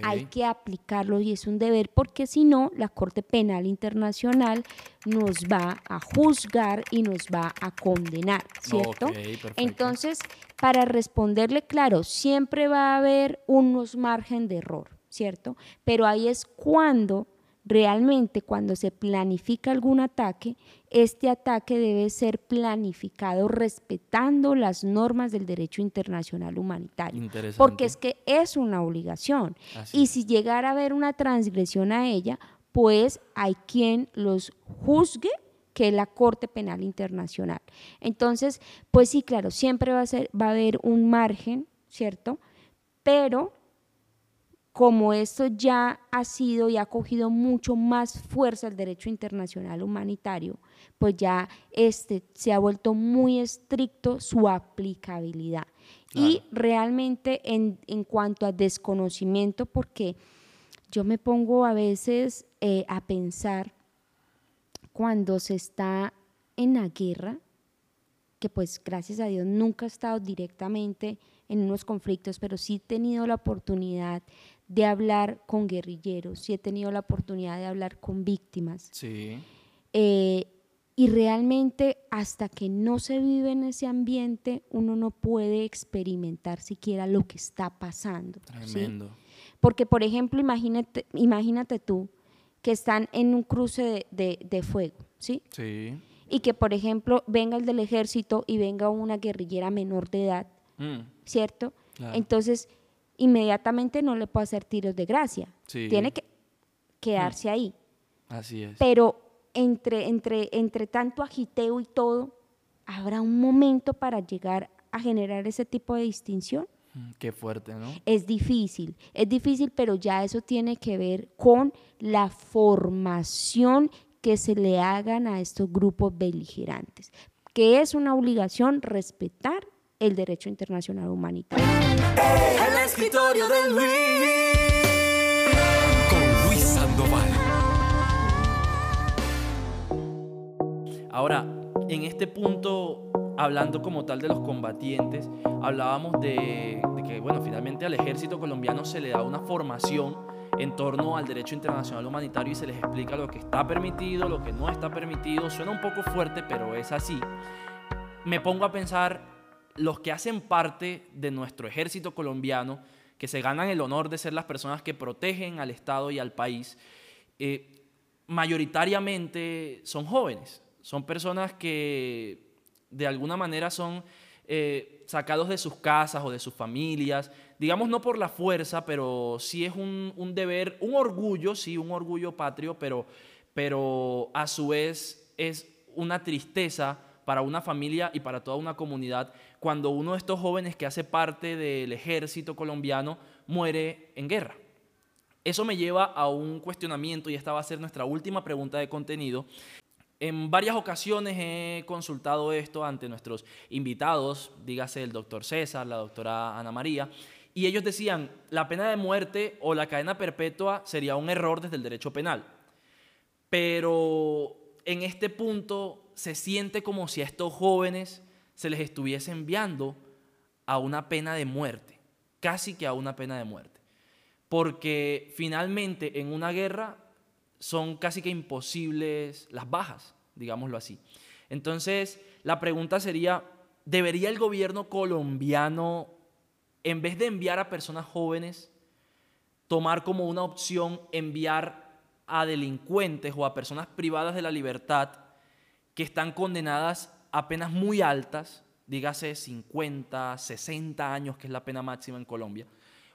Hay que aplicarlo y es un deber porque si no, la Corte Penal Internacional nos va a juzgar y nos va a condenar, ¿cierto? Entonces, para responderle, claro, siempre va a haber unos margen de error, ¿cierto? Pero ahí es cuando realmente cuando se planifica algún ataque, este ataque debe ser planificado respetando las normas del derecho internacional humanitario. Porque es que es una obligación. Así y si llegara a haber una transgresión a ella, pues hay quien los juzgue que es la Corte Penal Internacional. Entonces, pues sí, claro, siempre va a, ser, va a haber un margen, ¿cierto? Pero como esto ya ha sido y ha cogido mucho más fuerza el derecho internacional humanitario, pues ya este se ha vuelto muy estricto su aplicabilidad. Y realmente en, en cuanto a desconocimiento, porque yo me pongo a veces eh, a pensar cuando se está en la guerra, que pues gracias a Dios nunca he estado directamente en unos conflictos, pero sí he tenido la oportunidad de hablar con guerrilleros, sí he tenido la oportunidad de hablar con víctimas. Sí. Eh, y realmente hasta que no se vive en ese ambiente, uno no puede experimentar siquiera lo que está pasando. ¿sí? Tremendo. Porque, por ejemplo, imagínate, imagínate tú que están en un cruce de, de- de fuego, ¿sí? Sí. Y que, por ejemplo, venga el del ejército y venga una guerrillera menor de edad, Mm, ¿cierto? Claro. Entonces, inmediatamente no le puede hacer tiros de gracia. Sí. Tiene que quedarse ahí. Así es. Pero entre, entre, entre tanto agiteo y todo, ¿habrá un momento para llegar a generar ese tipo de distinción? Mm, Qué fuerte, ¿no? Es difícil, es difícil, pero ya eso tiene que ver con la formación que se le hagan a estos grupos beligerantes, que es una obligación respetar el derecho internacional humanitario. El escritorio de Luis. Con Luis Sandoval. Ahora, en este punto, hablando como tal de los combatientes, hablábamos de, de que, bueno, finalmente al ejército colombiano se le da una formación en torno al derecho internacional humanitario y se les explica lo que está permitido, lo que no está permitido. Suena un poco fuerte, pero es así. Me pongo a pensar, los que hacen parte de nuestro ejército colombiano, que se ganan el honor de ser las personas que protegen al Estado y al país, eh, mayoritariamente son jóvenes, son personas que de alguna manera son eh, sacados de sus casas o de sus familias, digamos no por la fuerza, pero sí es un, un deber, un orgullo, sí, un orgullo patrio, pero, pero a su vez es una tristeza para una familia y para toda una comunidad cuando uno de estos jóvenes que hace parte del ejército colombiano muere en guerra. Eso me lleva a un cuestionamiento y esta va a ser nuestra última pregunta de contenido. En varias ocasiones he consultado esto ante nuestros invitados, dígase el doctor César, la doctora Ana María, y ellos decían, la pena de muerte o la cadena perpetua sería un error desde el derecho penal. Pero en este punto se siente como si a estos jóvenes se les estuviese enviando a una pena de muerte, casi que a una pena de muerte. Porque finalmente en una guerra son casi que imposibles las bajas, digámoslo así. Entonces, la pregunta sería, ¿debería el gobierno colombiano, en vez de enviar a personas jóvenes, tomar como una opción enviar a delincuentes o a personas privadas de la libertad que están condenadas a penas muy altas, dígase 50, 60 años, que es la pena máxima en Colombia?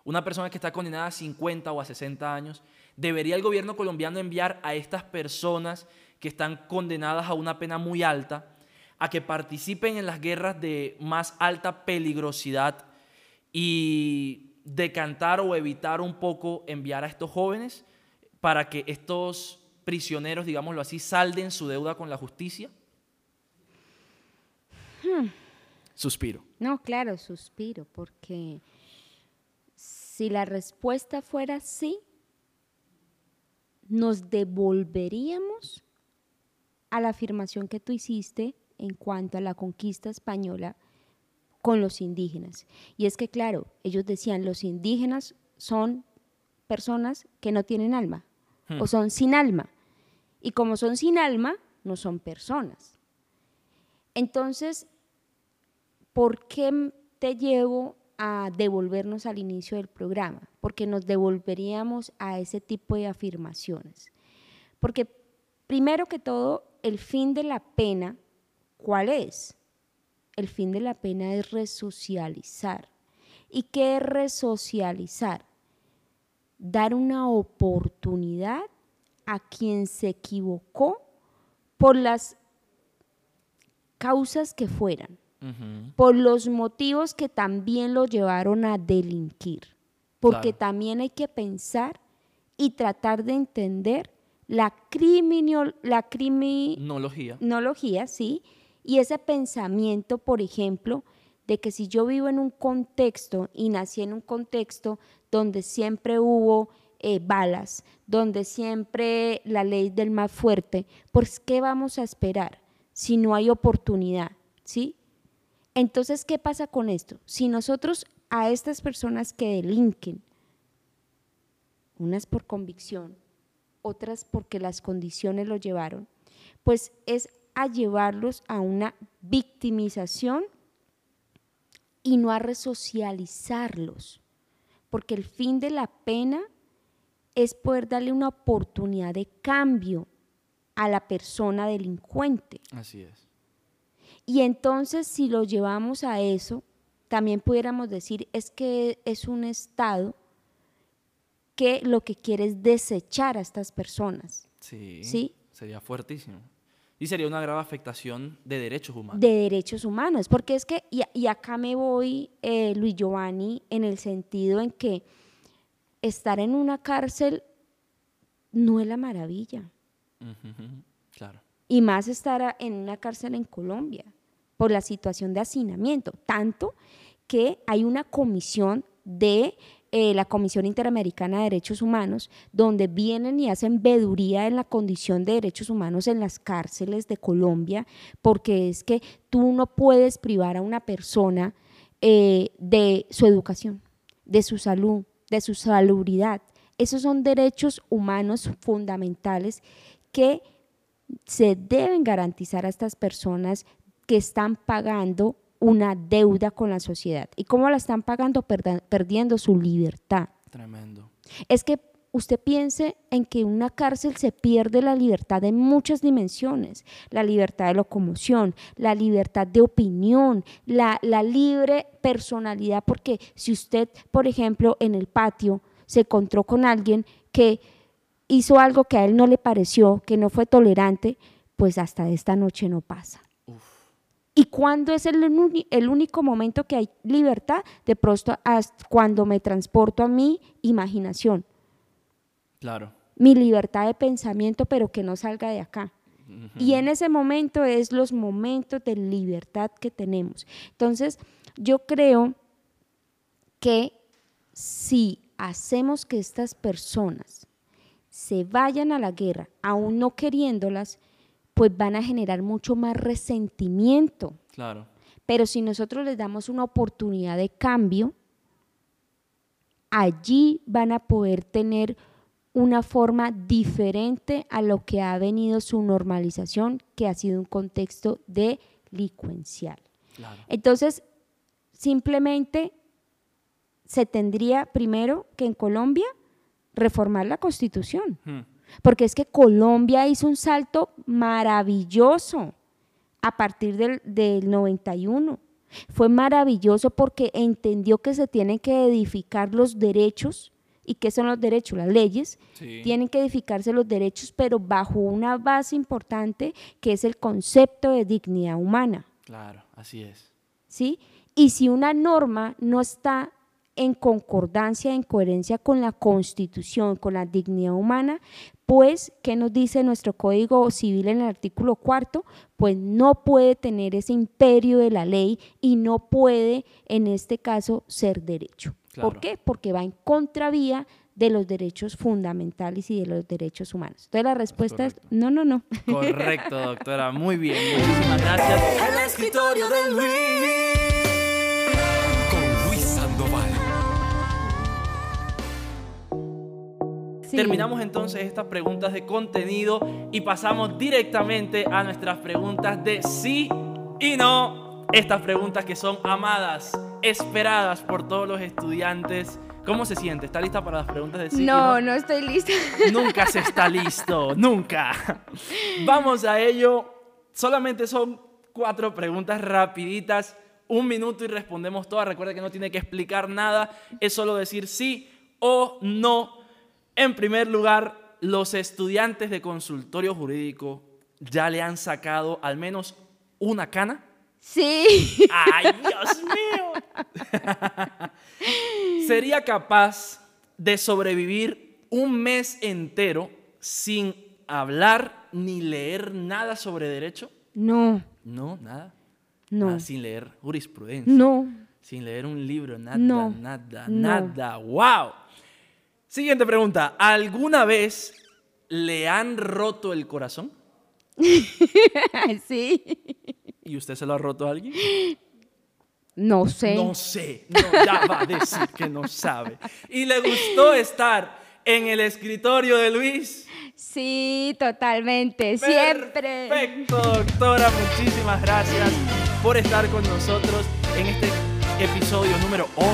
Una persona que está condenada a 50 o a 60 años, ¿debería el gobierno colombiano enviar a estas personas que están condenadas a una pena muy alta a que participen en las guerras de más alta peligrosidad y decantar o evitar un poco enviar a estos jóvenes para que estos prisioneros, digámoslo así, salden su deuda con la justicia? Suspiro. No, claro, suspiro, porque si la respuesta fuera sí, nos devolveríamos a la afirmación que tú hiciste en cuanto a la conquista española con los indígenas. Y es que, claro, ellos decían, los indígenas son personas que no tienen alma Hmm. o son sin alma. Y como son sin alma, no son personas. Entonces, ¿por qué te llevo a devolvernos al inicio del programa? Porque nos devolveríamos a ese tipo de afirmaciones. Porque primero que todo, el fin de la pena, ¿cuál es? El fin de la pena es resocializar. ¿Y qué es resocializar? Dar una oportunidad a quien se equivocó por las causas que fueran por los motivos que también lo llevaron a delinquir. Porque Claro. también hay que pensar y tratar de entender la, criminio- la Nología. criminología, ¿sí? Y ese pensamiento, por ejemplo, de que si yo vivo en un contexto y nací en un contexto donde siempre hubo eh, balas, donde siempre la ley del más fuerte, pues ¿qué vamos a esperar si no hay oportunidad? ¿Sí? Entonces, ¿qué pasa con esto? Si nosotros a estas personas que delinquen, unas por convicción, otras porque las condiciones lo llevaron, pues es a llevarlos a una victimización y no a resocializarlos, porque el fin de la pena es poder darle una oportunidad de cambio a la persona delincuente. Así es. Y entonces si lo llevamos a eso, también pudiéramos decir, es que es un Estado que lo que quiere es desechar a estas personas Sí. Sí. Sería fuertísimo. Y sería una grave afectación de derechos humanos. de derechos humanos, porque es que, y, y acá me voy, eh, Luis Giovanni, en el sentido en que estar en una cárcel no es la maravilla. Claro. y más estar en una cárcel en Colombia por la situación de hacinamiento, tanto que hay una comisión de eh, la Comisión Interamericana de Derechos Humanos, donde vienen y hacen veduría en la condición de derechos humanos en las cárceles de Colombia, porque es que tú no puedes privar a una persona eh, de su educación, de su salud, de su salubridad. Esos son derechos humanos fundamentales que se deben garantizar a estas personas que están pagando una deuda con la sociedad. ¿Y cómo la están pagando? Perda- perdiendo su libertad. Tremendo. Es que usted piense en que en una cárcel se pierde la libertad en muchas dimensiones, la libertad de locomoción, la libertad de opinión, la, la libre personalidad, porque si usted, por ejemplo, en el patio se encontró con alguien que hizo algo que a él no le pareció, que no fue tolerante, pues hasta esta noche no pasa. ¿Y cuándo es el, el único momento que hay libertad? De pronto, hasta cuando me transporto a mi imaginación Claro. mi libertad de pensamiento, pero que no salga de acá. Y en ese momento es los momentos de libertad que tenemos. Entonces, yo creo que si hacemos que estas personas se vayan a la guerra, aún no queriéndolas, pues van a generar mucho más resentimiento. Claro. Pero si nosotros les damos una oportunidad de cambio, allí van a poder tener una forma diferente a lo que ha venido su normalización, que ha sido un contexto delincuencial. Claro. Entonces, simplemente se tendría primero que en Colombia reformar la constitución. Hmm. Porque es que Colombia hizo un salto maravilloso a partir del, del 91. Fue maravilloso porque entendió que se tienen que edificar los derechos. ¿Y qué son los derechos? Las leyes. Sí. Tienen que edificarse los derechos, pero bajo una base importante que es el concepto de dignidad humana. Claro, así es. ¿sí? Y si una norma no está en concordancia, en coherencia con la Constitución, con la dignidad humana, pues, ¿qué nos dice nuestro Código Civil en el artículo cuarto? Pues no puede tener ese imperio de la ley y no puede, en este caso, ser derecho. Claro. ¿Por qué? Porque va en contravía de los derechos fundamentales y de los derechos humanos. Entonces la respuesta es no, no, no. Correcto, doctora. Muy bien. Muchísimas gracias. El escritorio de Luis. Con Luis Sandoval. Sí. Terminamos entonces estas preguntas de contenido y pasamos directamente a nuestras preguntas de sí y no. Estas preguntas que son amadas, esperadas por todos los estudiantes. ¿Cómo se siente? ¿Está lista para las preguntas de sí y no, no estoy lista. Nunca se está listo, nunca. Vamos a ello. Solamente son cuatro preguntas rapiditas, un minuto y respondemos todas. Recuerda que no tiene que explicar nada, es solo decir sí o no. En primer lugar, los estudiantes de consultorio jurídico ya le han sacado al menos una cana. Sí. ¡Ay, Dios mío! ¿Sería capaz de sobrevivir un mes entero sin hablar ni leer nada sobre derecho? No, No, nada. no, Nada, sin leer jurisprudencia. no. Sin leer un libro, nada, No, nada, no. nada. ¡Wow! Siguiente pregunta. ¿Alguna vez le han roto el corazón? sí. ¿Y usted se lo ha roto a alguien? No sé. No sé, no, ya va a decir que no sabe. ¿Y le gustó estar en el escritorio de Luis? Sí, totalmente. Siempre. Perfecto, doctora. Muchísimas gracias por estar con nosotros en este episodio número 11.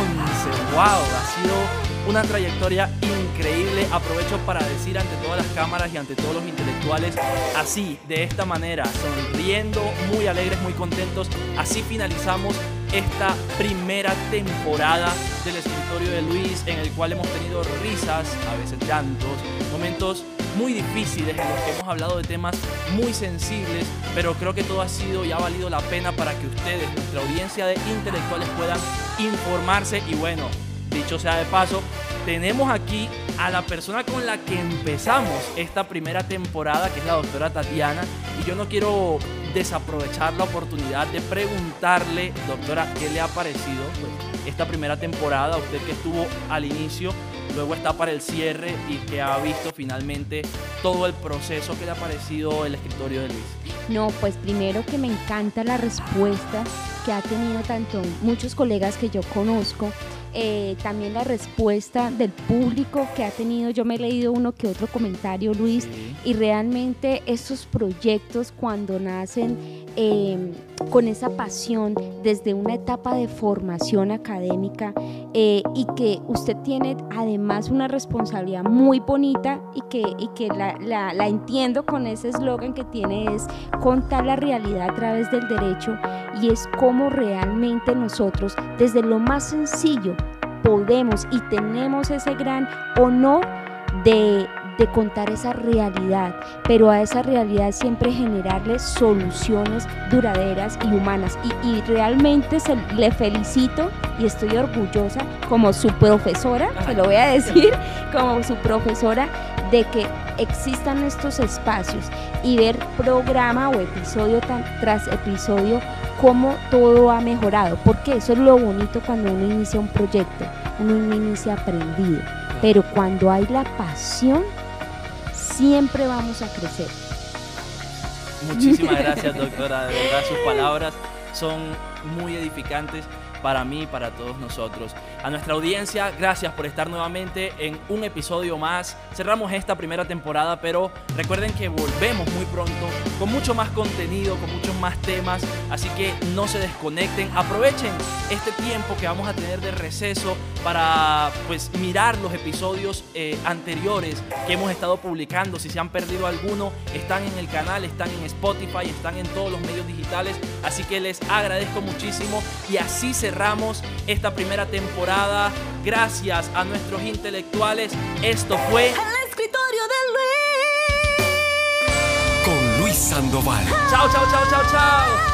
¡Wow! Ha sido una trayectoria increíble. Aprovecho para decir ante todas las cámaras y ante todos los intelectuales, así, de esta manera, sonriendo, muy alegres, muy contentos. Así finalizamos esta primera temporada del escritorio de Luis, en el cual hemos tenido risas, a veces llantos, momentos muy difíciles en los que hemos hablado de temas muy sensibles, pero creo que todo ha sido y ha valido la pena para que ustedes, nuestra audiencia de intelectuales, puedan informarse y bueno, dicho sea de paso, tenemos aquí a la persona con la que empezamos esta primera temporada, que es la doctora Tatiana, y yo no quiero desaprovechar la oportunidad de preguntarle, doctora, ¿qué le ha parecido pues, esta primera temporada? Usted que estuvo al inicio, luego está para el cierre y que ha visto finalmente todo el proceso, ¿qué le ha parecido el escritorio de Luis? No, pues primero que me encanta la respuesta que ha tenido tanto muchos colegas que yo conozco, eh, también la respuesta del público que ha tenido. Yo me he leído uno que otro comentario, Luis, y realmente estos proyectos cuando nacen eh, con esa pasión desde una etapa de formación académica eh, y que usted tiene además una responsabilidad muy bonita y que, y que la, la- la entiendo con ese eslogan que tiene es contar la realidad a través del derecho y es cómo realmente nosotros desde lo más sencillo podemos y tenemos ese gran honor de, de contar esa realidad, pero a esa realidad siempre generarle soluciones duraderas y humanas. Y, y realmente se, le felicito y estoy orgullosa como su profesora, se lo voy a decir, como su profesora, de que existan estos espacios y ver programa o episodio tras episodio cómo todo ha mejorado, porque eso es lo bonito cuando uno inicia un proyecto, uno inicia aprendido, pero cuando hay la pasión, siempre vamos a crecer. Muchísimas gracias, doctora. De verdad, sus palabras son muy edificantes para mí para todos nosotros. A nuestra audiencia, gracias por estar nuevamente en un episodio más. Cerramos esta primera temporada, pero recuerden que volvemos muy pronto con mucho más contenido, con muchos más temas. Así que no se desconecten. Aprovechen este tiempo que vamos a tener de receso para pues mirar los episodios eh, anteriores que hemos estado publicando. Si se han perdido alguno, están en el canal, están en Spotify, están en todos los medios digitales. Así que les agradezco muchísimo y así cerramos esta primera temporada. Gracias a nuestros intelectuales. Esto fue El escritorio de Luis. Con Luis Sandoval. Chao, chao, chao, chao, chao.